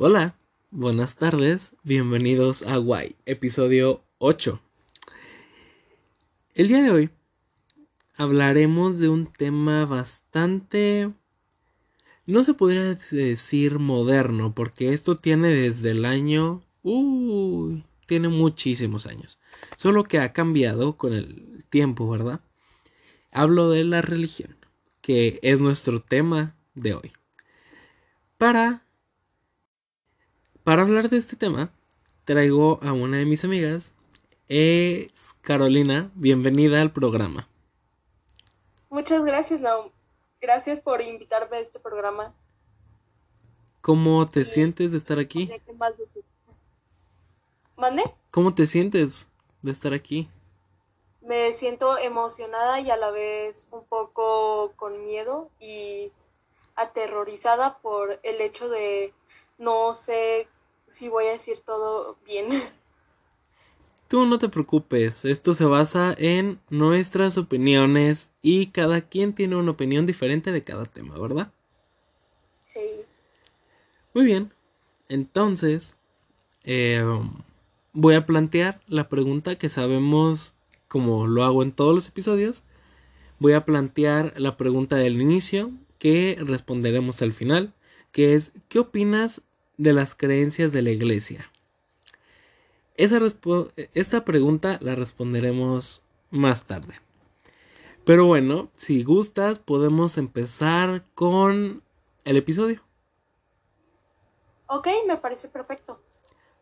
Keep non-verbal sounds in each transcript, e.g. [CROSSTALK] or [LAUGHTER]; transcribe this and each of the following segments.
Hola, buenas tardes, bienvenidos a Guay, episodio 8. El día de hoy hablaremos de un tema bastante... No se podría decir moderno, porque esto tiene desde el año... Uy, tiene muchísimos años. Solo que ha cambiado con el tiempo, ¿verdad? Hablo de la religión, que es nuestro tema de hoy. Para para hablar de este tema, traigo a una de mis amigas, es Carolina. Bienvenida al programa. Muchas gracias, Naum. Gracias por invitarme a este programa. ¿Cómo te sientes de estar aquí? ¿Mande? ¿Cómo te sientes de estar aquí? Me siento emocionada y a la vez un poco con miedo y aterrorizada por el hecho de no sé si voy a decir todo bien. Tú no te preocupes, esto se basa en nuestras opiniones y cada quien tiene una opinión diferente de cada tema, ¿verdad? Sí. Muy bien, entonces eh, voy a plantear la pregunta que sabemos, como lo hago en todos los episodios, voy a plantear la pregunta del inicio que responderemos al final, que es ¿qué opinas de las creencias de la iglesia? Esa esta pregunta la responderemos más tarde. Pero bueno, si gustas, podemos empezar con el episodio. Ok, me parece perfecto.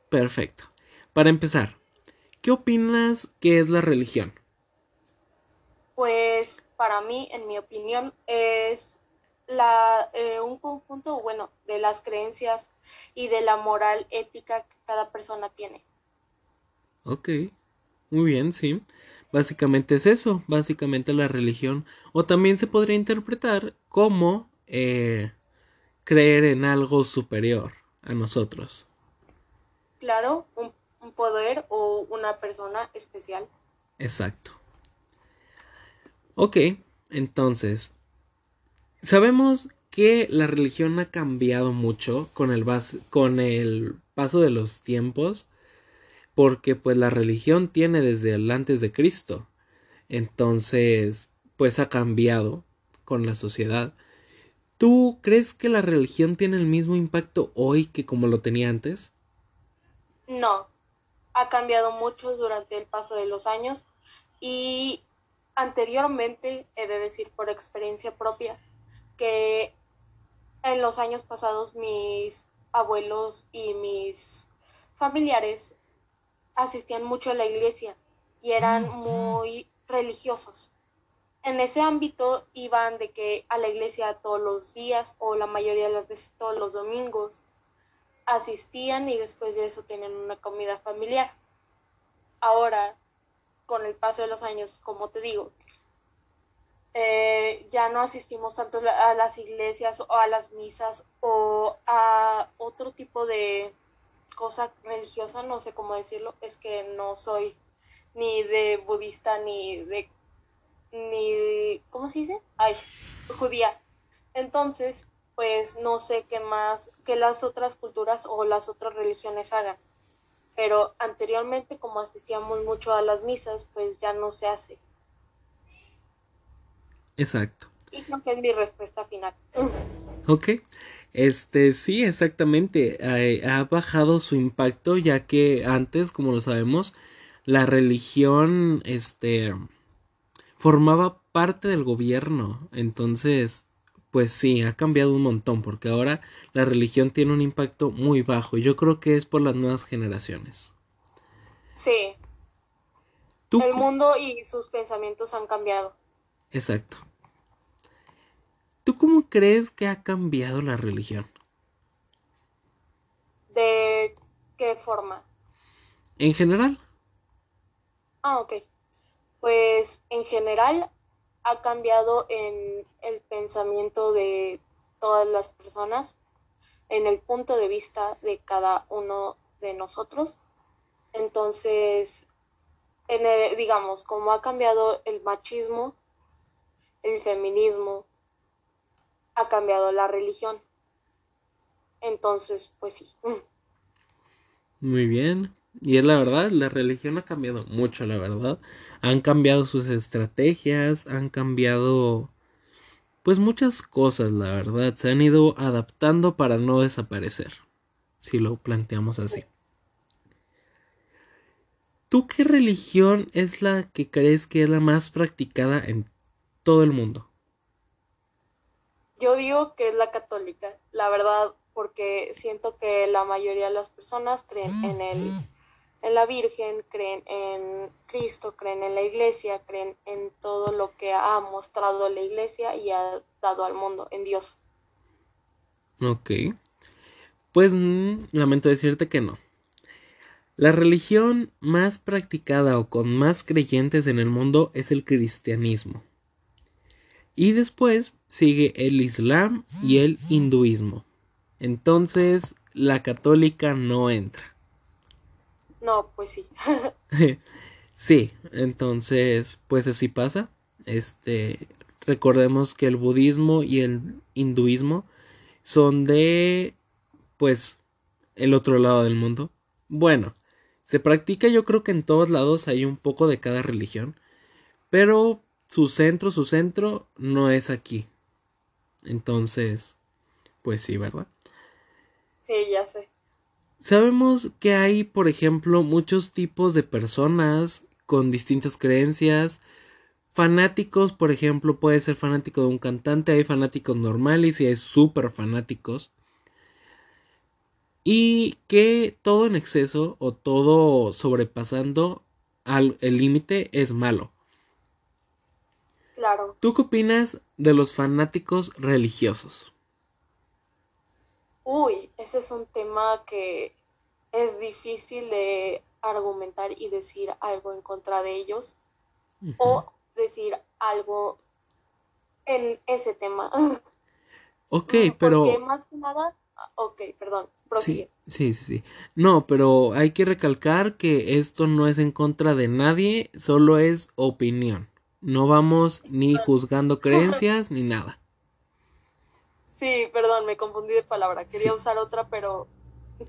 Perfecto. Para empezar, ¿qué opinas que es la religión? Pues para mí, en mi opinión, es la, eh, un conjunto, bueno, de las creencias y de la moral ética que cada persona tiene. Ok, muy bien, sí. Básicamente es eso, básicamente la religión. O también se podría interpretar como eh, creer en algo superior a nosotros. Claro, un, un poder o una persona especial. Exacto. Ok, entonces, Sabemos que la religión ha cambiado mucho con el, paso de los tiempos, porque pues la religión tiene desde el antes de Cristo. Entonces, pues ha cambiado con la sociedad. ¿Tú crees que la religión tiene el mismo impacto hoy que como lo tenía antes? No, ha cambiado mucho durante el paso de los años y anteriormente, he de decir por experiencia propia, que en los años pasados mis abuelos y mis familiares asistían mucho a la iglesia y eran muy religiosos. En ese ámbito iban de que a la iglesia todos los días o la mayoría de las veces todos los domingos asistían y después de eso tenían una comida familiar. Ahora, con el paso de los años, como te digo, ya no asistimos tanto a las iglesias o a las misas o a otro tipo de cosa religiosa, no sé cómo decirlo, es que no soy ni de budista ni de ni ¿cómo se dice? Ay, judía. Entonces, pues no sé qué más que las otras culturas o las otras religiones hagan. Pero anteriormente como asistíamos mucho a las misas, pues ya no se hace. Exacto. Y creo que es mi respuesta final. Ok. Este, sí, exactamente. Ha, bajado su impacto ya que antes, como lo sabemos, la religión, este, formaba parte del gobierno. Entonces, pues sí, ha cambiado un montón porque ahora la religión tiene un impacto muy bajo. Yo creo que es por las nuevas generaciones. Sí. El mundo y sus pensamientos han cambiado. Exacto. ¿Tú cómo crees que ha cambiado la religión? ¿De qué forma? En general. Ah, ok. Pues en general ha cambiado en el pensamiento de todas las personas, en el punto de vista de cada uno de nosotros. Entonces, en digamos, como ha cambiado el machismo, el feminismo, ha cambiado la religión. Entonces, pues sí. Muy bien. Y es la verdad, la religión ha cambiado mucho, la verdad. Han cambiado sus estrategias, han cambiado pues muchas cosas, la verdad. Se han ido adaptando para no desaparecer, si lo planteamos así. ¿Tú qué religión es la que crees que es la más practicada en todo el mundo? Yo digo que es la católica, la verdad, porque siento que la mayoría de las personas creen en el en la Virgen, creen en Cristo, creen en la Iglesia, creen en todo lo que ha mostrado la Iglesia y ha dado al mundo, en Dios. Ok. Pues mm, lamento decirte que no. La religión más practicada o con más creyentes en el mundo es el cristianismo. Y después sigue el islam y el hinduismo. Entonces la católica no entra. No, pues sí. [LAUGHS] sí, entonces, pues así pasa. Este, recordemos que el budismo y el hinduismo son de, pues, el otro lado del mundo. Bueno, se practica yo creo que en todos lados hay un poco de cada religión, pero su centro, su centro no es aquí. Entonces, pues sí, ¿verdad? Sí, ya sé. Sabemos que hay, por ejemplo, muchos tipos de personas con distintas creencias. Fanáticos, por ejemplo, puede ser fanático de un cantante, hay fanáticos normales y hay súper fanáticos. Y que todo en exceso o todo sobrepasando al, el límite es malo. Claro. ¿Tú qué opinas de los fanáticos religiosos? Uy, ese es un tema que es difícil de argumentar y decir algo en contra de ellos o decir algo en ese tema. [LAUGHS] Ok, pero... Porque más que nada, ok, perdón, prosigue. Sí, sí, sí. No, pero hay que recalcar que esto no es en contra de nadie, solo es opinión. No vamos ni juzgando creencias ni nada. Sí, perdón, me confundí de palabra. Quería usar otra, pero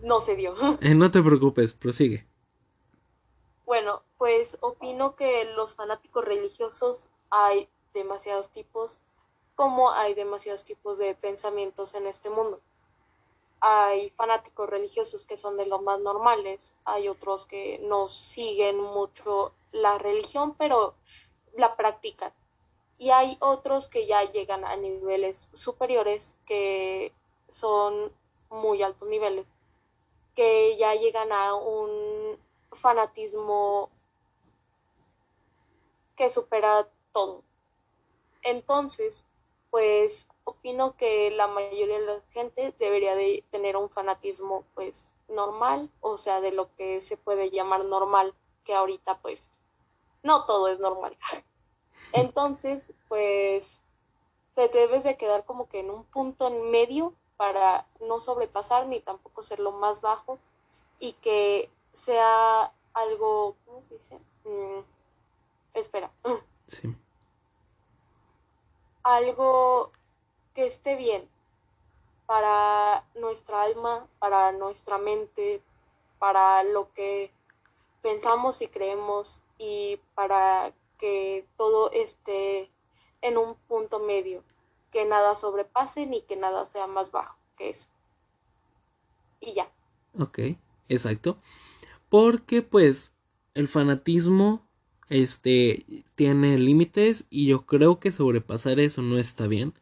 no se dio. [LAUGHS] Eh, no te preocupes, prosigue. Bueno, pues opino que los fanáticos religiosos hay demasiados tipos, como hay demasiados tipos de pensamientos en este mundo. Hay fanáticos religiosos que son de lo más normales, hay otros que no siguen mucho la religión, pero la practican. Y hay otros que ya llegan a niveles superiores, que son muy altos niveles que ya llegan a un fanatismo que supera todo. Entonces, pues opino que la mayoría de la gente debería de tener un fanatismo pues normal, o sea, de lo que se puede llamar normal, que ahorita pues no todo es normal. Entonces, pues te debes de quedar como que en un punto en medio para no sobrepasar ni tampoco ser lo más bajo y que sea algo, ¿cómo se dice? Mm, espera. Sí. Algo que esté bien para nuestra alma, para nuestra mente, para lo que pensamos y creemos y para que todo esté en un punto medio que nada sobrepase ni que nada sea más bajo que eso. Y ya. Ok, exacto. Porque pues el fanatismo este tiene límites y yo creo que sobrepasar eso no está bien.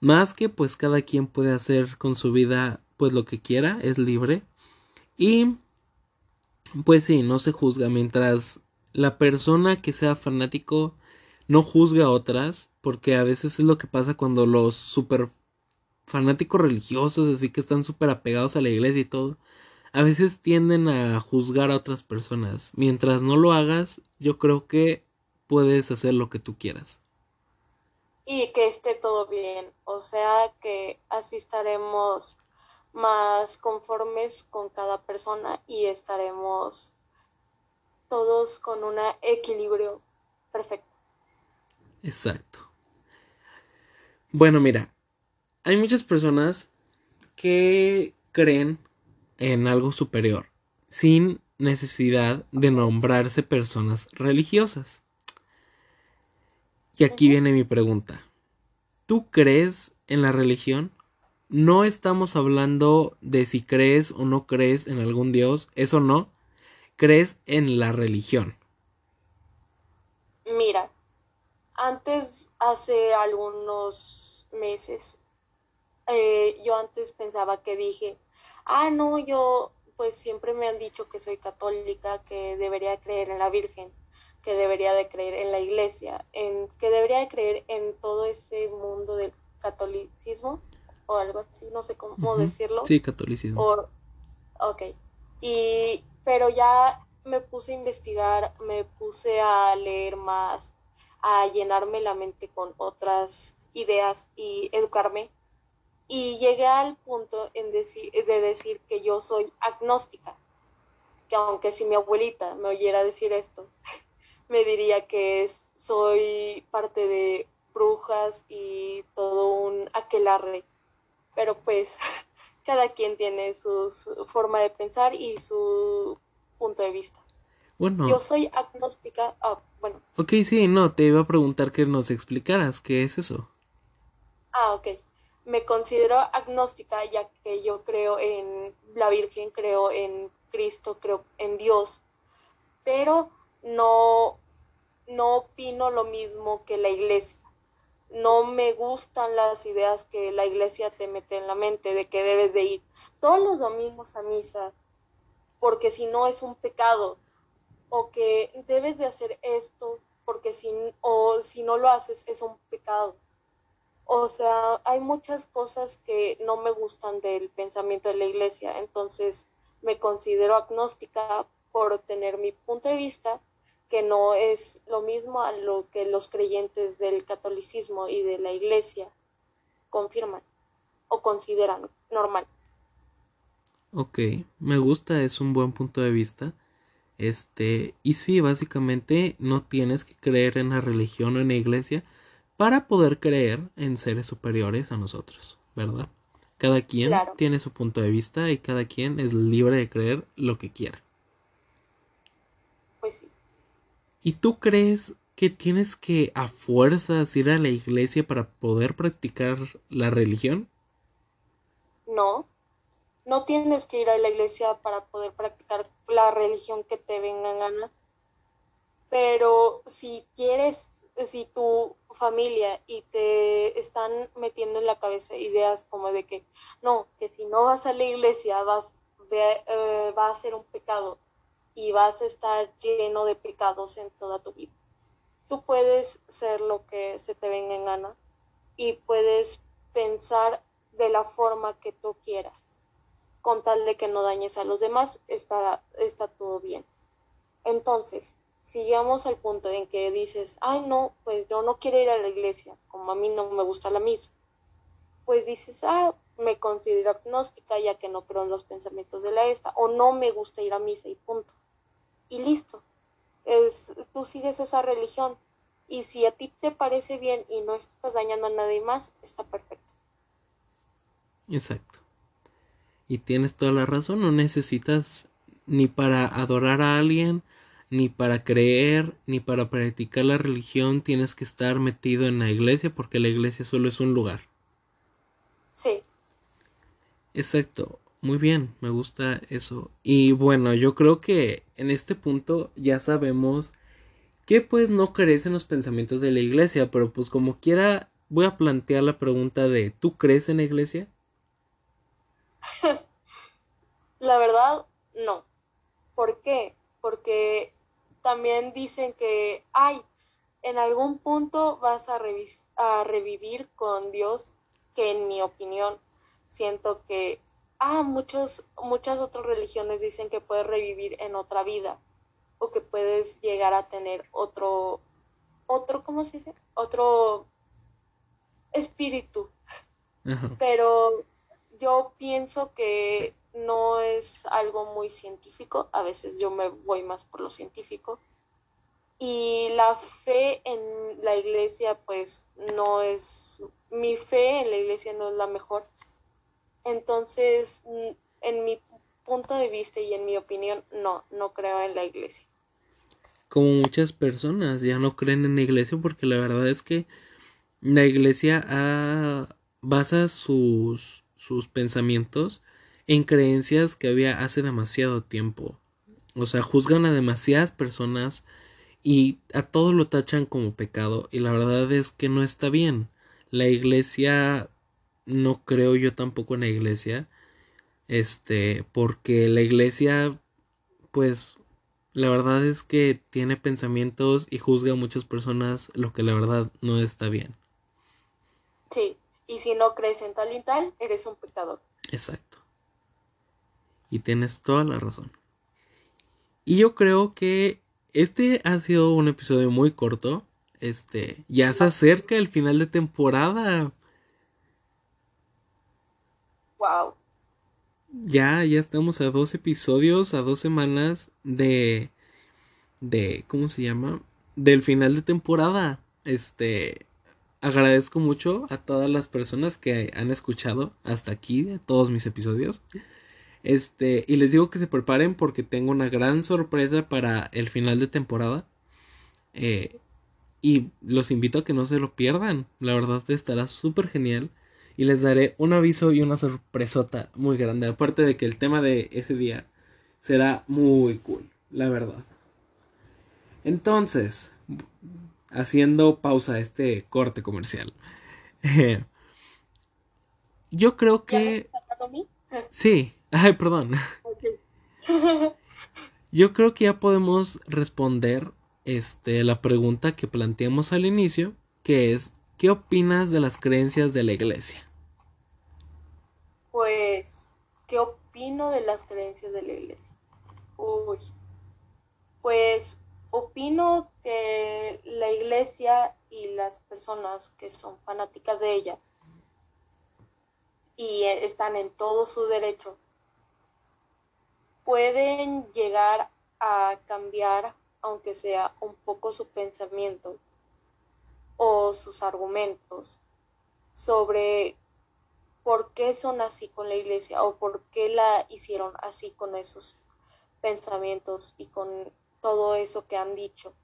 Más que pues cada quien puede hacer con su vida pues lo que quiera, es libre. Y pues sí, no se juzga mientras la persona que sea fanático no juzga a otras, porque a veces es lo que pasa cuando los super fanáticos religiosos, así que están súper apegados a la iglesia y todo, a veces tienden a juzgar a otras personas. Mientras no lo hagas, yo creo que puedes hacer lo que tú quieras. Y que esté todo bien, o sea que así estaremos más conformes con cada persona y estaremos todos con un equilibrio perfecto. Exacto. Bueno, mira, hay muchas personas que creen en algo superior, sin necesidad de nombrarse personas religiosas. Y aquí viene mi pregunta. ¿Tú crees en la religión? No estamos hablando de si crees o no crees en algún Dios, eso no. Crees en la religión. Mira, antes, hace algunos meses, eh, yo antes pensaba que dije, ah, no, yo pues siempre me han dicho que soy católica, que debería creer en la Virgen, que debería de creer en la Iglesia, en que debería de creer en todo ese mundo del catolicismo o algo así, no sé cómo decirlo. Sí, catolicismo. ok. Y, pero ya me puse a investigar, me puse a leer más, a llenarme la mente con otras ideas y educarme. Y llegué al punto de decir que yo soy agnóstica, que aunque si mi abuelita me oyera decir esto, [LAUGHS] me diría que soy parte de brujas y todo un aquelarre. Pero pues [LAUGHS] cada quien tiene su forma de pensar y su punto de vista. Bueno. Yo soy agnóstica. Ah, bueno. Ok, sí, no, te iba a preguntar que nos explicaras qué es eso. Ah, ok. Me considero agnóstica ya que yo creo en la Virgen, creo en Cristo, creo en Dios, pero no, no opino lo mismo que la iglesia. No me gustan las ideas que la iglesia te mete en la mente de que debes de ir todos los domingos a misa, porque si no es un pecado o que debes de hacer esto porque si o si no lo haces es un pecado. O sea, hay muchas cosas que no me gustan del pensamiento de la iglesia, entonces me considero agnóstica por tener mi punto de vista que no es lo mismo a lo que los creyentes del catolicismo y de la iglesia confirman o consideran normal. Ok, me gusta, es un buen punto de vista. Este, y sí, básicamente no tienes que creer en la religión o en la iglesia para poder creer en seres superiores a nosotros, ¿verdad? Cada quien tiene su punto de vista y cada quien es libre de creer lo que quiera. Pues sí. ¿Y tú crees que tienes que a fuerzas ir a la iglesia para poder practicar la religión? No, no tienes que ir a la iglesia para poder practicar la religión que te venga en gana. Pero si quieres, si tu familia y te están metiendo en la cabeza ideas como de que no, que si no vas a la iglesia vas, eh, va a ser un pecado y vas a estar lleno de pecados en toda tu vida. Tú puedes ser lo que se te venga en gana y puedes pensar de la forma que tú quieras con tal de que no dañes a los demás, está, está todo bien. Entonces, si llegamos al punto en que dices, ay no, pues yo no quiero ir a la iglesia, como a mí no me gusta la misa, pues dices, ah, me considero agnóstica ya que no creo en los pensamientos de la esta, o no me gusta ir a misa y punto. Y listo. Es, tú sigues esa religión. Y si a ti te parece bien y no estás dañando a nadie más, está perfecto. Exacto. Y tienes toda la razón, no necesitas ni para adorar a alguien, ni para creer, ni para practicar la religión, tienes que estar metido en la iglesia porque la iglesia solo es un lugar. Sí. Exacto, muy bien, me gusta eso. Y bueno, yo creo que en este punto ya sabemos que pues no crees en los pensamientos de la iglesia, pero pues como quiera voy a plantear la pregunta de ¿tú crees en la iglesia? [LAUGHS] La verdad, no. ¿Por qué? Porque también dicen que, ay, en algún punto vas a, a revivir con Dios, que en mi opinión siento que, ah, muchos, muchas otras religiones dicen que puedes revivir en otra vida o que puedes llegar a tener otro, otro, ¿cómo se dice? Otro espíritu. Pero yo pienso que no es algo muy científico, a veces yo me voy más por lo científico. Y la fe en la iglesia, pues no es, mi fe en la iglesia no es la mejor. Entonces, en mi punto de vista y en mi opinión, no, no creo en la iglesia. Como muchas personas ya no creen en la iglesia porque la verdad es que la iglesia basa sus, sus pensamientos en creencias que había hace demasiado tiempo. O sea, juzgan a demasiadas personas y a todos lo tachan como pecado y la verdad es que no está bien. La iglesia no creo yo tampoco en la iglesia. Este, porque la iglesia pues la verdad es que tiene pensamientos y juzga a muchas personas lo que la verdad no está bien. Sí, y si no crees en tal y tal, eres un pecador. Exacto. Y tienes toda la razón. Y yo creo que este ha sido un episodio muy corto. Este, ya se acerca el final de temporada. Wow. Ya, ya estamos a dos episodios, a dos semanas de. de. ¿cómo se llama? Del final de temporada. Este. Agradezco mucho a todas las personas que han escuchado hasta aquí, todos mis episodios. Este, y les digo que se preparen porque tengo una gran sorpresa para el final de temporada. Eh, y los invito a que no se lo pierdan. La verdad estará súper genial. Y les daré un aviso y una sorpresota muy grande. Aparte de que el tema de ese día será muy cool. La verdad. Entonces, haciendo pausa a este corte comercial. [LAUGHS] yo creo que... Sí, Ay, perdón. Yo creo que ya podemos responder este, la pregunta que planteamos al inicio, que es, ¿qué opinas de las creencias de la iglesia? Pues, ¿qué opino de las creencias de la iglesia? Uy, pues opino que la iglesia y las personas que son fanáticas de ella y están en todo su derecho pueden llegar a cambiar, aunque sea un poco su pensamiento o sus argumentos sobre por qué son así con la iglesia o por qué la hicieron así con esos pensamientos y con todo eso que han dicho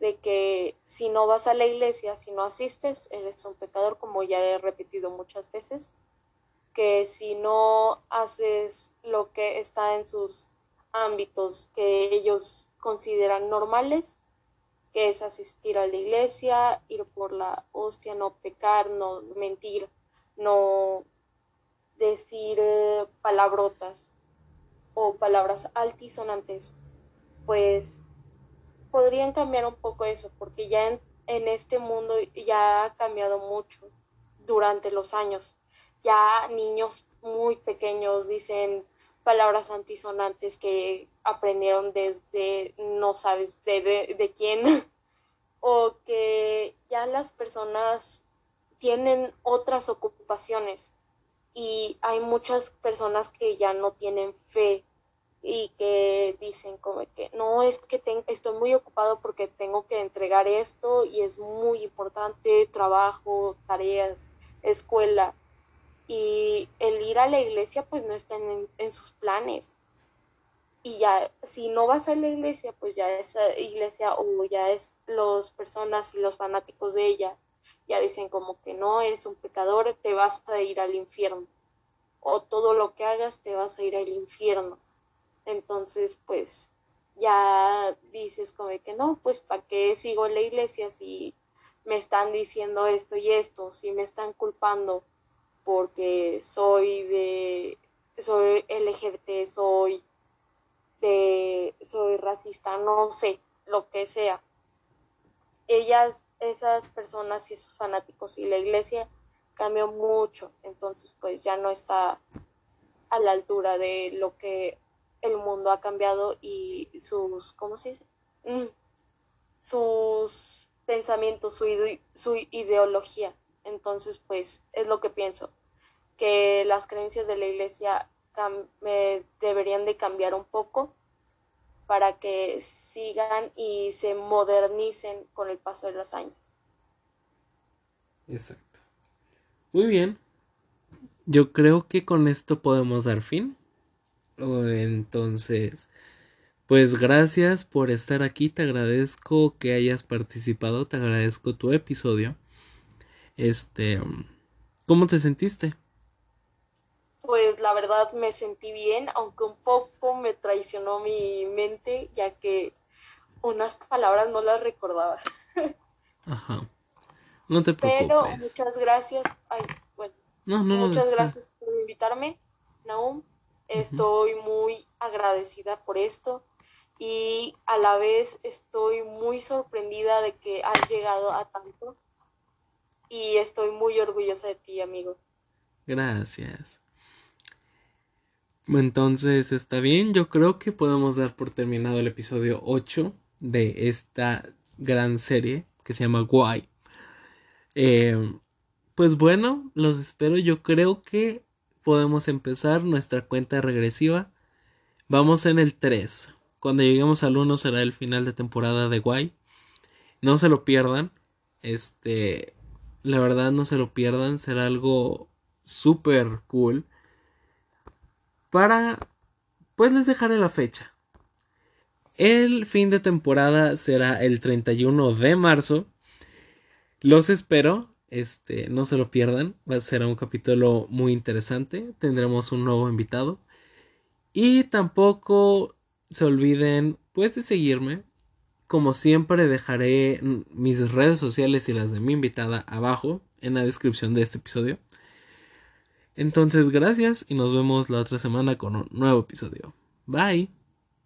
de que si no vas a la iglesia, si no asistes, eres un pecador, como ya he repetido muchas veces, que si no haces lo que está en sus ámbitos que ellos consideran normales, que es asistir a la iglesia, ir por la hostia, no pecar, no mentir, no decir eh, palabrotas o palabras altisonantes, pues podrían cambiar un poco eso, porque ya en, este mundo ya ha cambiado mucho durante los años. Ya niños muy pequeños dicen palabras antisonantes que aprendieron desde no sabes de, de, quién [LAUGHS] o que ya las personas tienen otras ocupaciones y hay muchas personas que ya no tienen fe y que dicen como que no es que estoy muy ocupado porque tengo que entregar esto y es muy importante trabajo tareas escuela y el ir a la iglesia pues no está en, sus planes. Y ya, si no vas a la iglesia, pues ya esa iglesia o ya es las personas y los fanáticos de ella, ya dicen como que no, eres un pecador, te vas a ir al infierno. O todo lo que hagas te vas a ir al infierno. Entonces, pues ya dices como que no, pues ¿para qué sigo en la iglesia si me están diciendo esto y esto, si me están culpando porque soy de soy LGBT, soy de soy racista, no sé, lo que sea. Ellas, esas personas y esos fanáticos y la iglesia cambió mucho, entonces pues ya no está a la altura de lo que el mundo ha cambiado y sus, ¿cómo se dice? Mm, sus pensamientos, su, su ideología. Entonces, pues es lo que pienso que las creencias de la iglesia deberían de cambiar un poco para que sigan y se modernicen con el paso de los años. Exacto. Muy bien. yo creo que con esto podemos dar fin. Entonces, pues gracias por estar aquí, te agradezco que hayas participado, te agradezco tu episodio. Este, ¿cómo te sentiste? Pues la verdad me sentí bien, aunque un poco me traicionó mi mente, ya que unas palabras no las recordaba. Ajá. No te preocupes. Pero muchas gracias. Ay, bueno. No, no, muchas gracias por invitarme, Naum. Estoy muy agradecida por esto y a la vez estoy muy sorprendida de que has llegado a tanto y estoy muy orgullosa de ti, amigo. Gracias. Entonces, está bien, yo creo que podemos dar por terminado el episodio 8 de esta gran serie que se llama Guay. Eh, pues bueno, los espero. Yo creo que podemos empezar nuestra cuenta regresiva. Vamos en el 3. Cuando lleguemos al 1 será el final de temporada de Guay. No se lo pierdan. Este, la verdad no se lo pierdan. Será algo súper cool. Para, pues les dejaré la fecha. El fin de temporada será el 31 de marzo. Los espero. Este, no se lo pierdan. Va a ser un capítulo muy interesante. Tendremos un nuevo invitado. Y tampoco se olviden pues de seguirme. Como siempre dejaré mis redes sociales y las de mi invitada abajo en la descripción de este episodio. Entonces gracias y nos vemos la otra semana con un nuevo episodio. Bye.